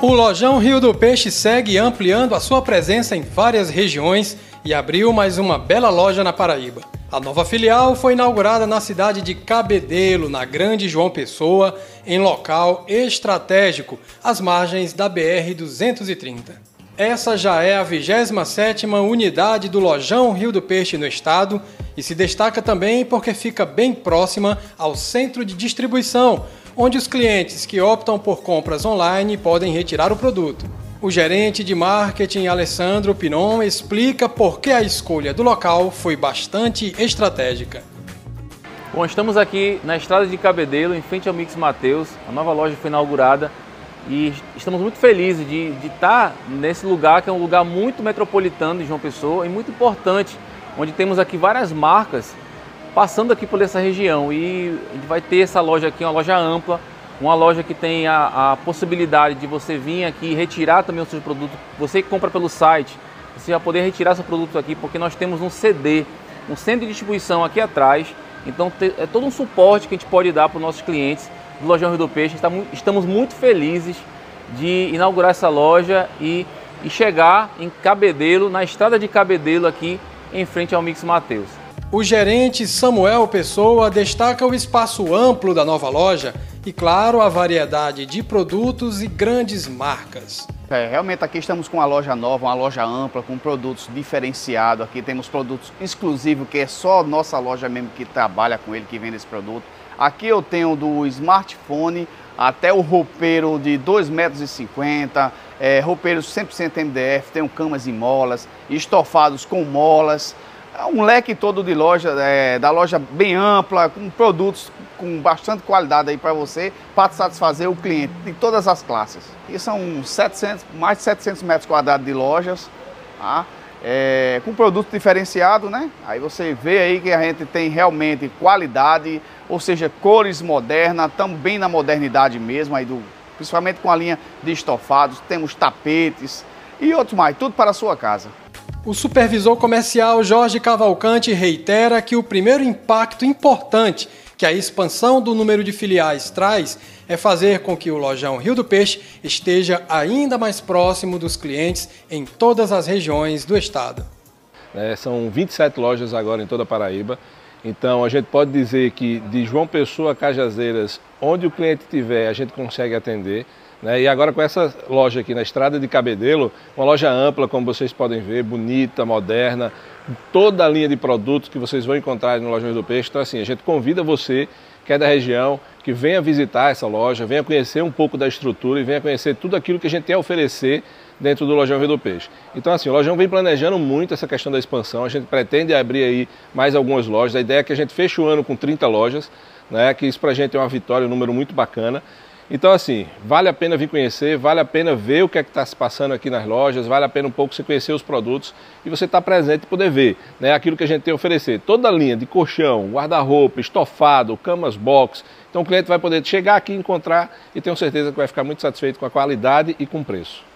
O Lojão Rio do Peixe segue ampliando a sua presença em várias regiões e abriu mais uma bela loja na Paraíba. A nova filial foi inaugurada na cidade de Cabedelo, na Grande João Pessoa, em local estratégico, às margens da BR-230. Essa já é a 27ª unidade do Lojão Rio do Peixe no estado e se destaca também porque fica bem próxima ao centro de distribuição, onde os clientes que optam por compras online podem retirar o produto. O gerente de marketing Alessandro Pinon explica por que a escolha do local foi bastante estratégica. Bom, estamos aqui na estrada de Cabedelo, em frente ao Mix Mateus. A nova loja foi inaugurada e estamos muito felizes de, de estar nesse lugar, que é um lugar muito metropolitano de João Pessoa e muito importante, onde temos aqui várias marcas passando aqui por essa região e a gente vai ter essa loja aqui, uma loja ampla, uma loja que tem a, a possibilidade de você vir aqui retirar também o seu produto. Você que compra pelo site, você vai poder retirar seu produto aqui porque nós temos um CD, um centro de distribuição aqui atrás. Então é todo um suporte que a gente pode dar para os nossos clientes do Lojão Rio do Peixe. Estamos muito felizes de inaugurar essa loja e, e chegar em Cabedelo, na estrada de Cabedelo aqui em frente ao Mix Mateus. O gerente Samuel Pessoa destaca o espaço amplo da nova loja e, claro, a variedade de produtos e grandes marcas. É, realmente aqui estamos com uma loja nova, uma loja ampla, com produtos diferenciados. Aqui temos produtos exclusivos, que é só nossa loja mesmo que trabalha com ele, que vende esse produto. Aqui eu tenho do smartphone até o roupeiro de 2,50 metros, é, roupeiros 100% MDF, tenho camas e molas, estofados com molas, um leque todo de loja, é, da loja bem ampla, com produtos com bastante qualidade aí para você, para satisfazer o cliente de todas as classes. E são 700, mais de 700 metros quadrados de lojas, tá? é, com produto diferenciado, né? Aí você vê aí que a gente tem realmente qualidade, ou seja, cores modernas, também na modernidade mesmo, aí do, principalmente com a linha de estofados, temos tapetes e outros mais, tudo para a sua casa. O supervisor comercial Jorge Cavalcante reitera que o primeiro impacto importante que a expansão do número de filiais traz é fazer com que o Lojão Rio do Peixe esteja ainda mais próximo dos clientes em todas as regiões do estado. É, são 27 lojas agora em toda a Paraíba. Então a gente pode dizer que de João Pessoa a Cajazeiras, onde o cliente estiver, a gente consegue atender. Né? E agora com essa loja aqui na Estrada de Cabedelo, uma loja ampla, como vocês podem ver, bonita, moderna, toda a linha de produtos que vocês vão encontrar no Lojões do Peixe. Então assim, a gente convida você que é da região, que venha visitar essa loja, venha conhecer um pouco da estrutura e venha conhecer tudo aquilo que a gente tem a oferecer dentro do Lojão Rio do Peixe. Então assim, o Lojão vem planejando muito essa questão da expansão, a gente pretende abrir aí mais algumas lojas, a ideia é que a gente feche o ano com 30 lojas, né, que isso para a gente é uma vitória, um número muito bacana. Então, assim, vale a pena vir conhecer, vale a pena ver o que é que está se passando aqui nas lojas, vale a pena um pouco você conhecer os produtos e você estar tá presente e poder ver né, aquilo que a gente tem a oferecer. Toda a linha de colchão, guarda-roupa, estofado, camas box. Então o cliente vai poder chegar aqui, encontrar e tenho certeza que vai ficar muito satisfeito com a qualidade e com o preço.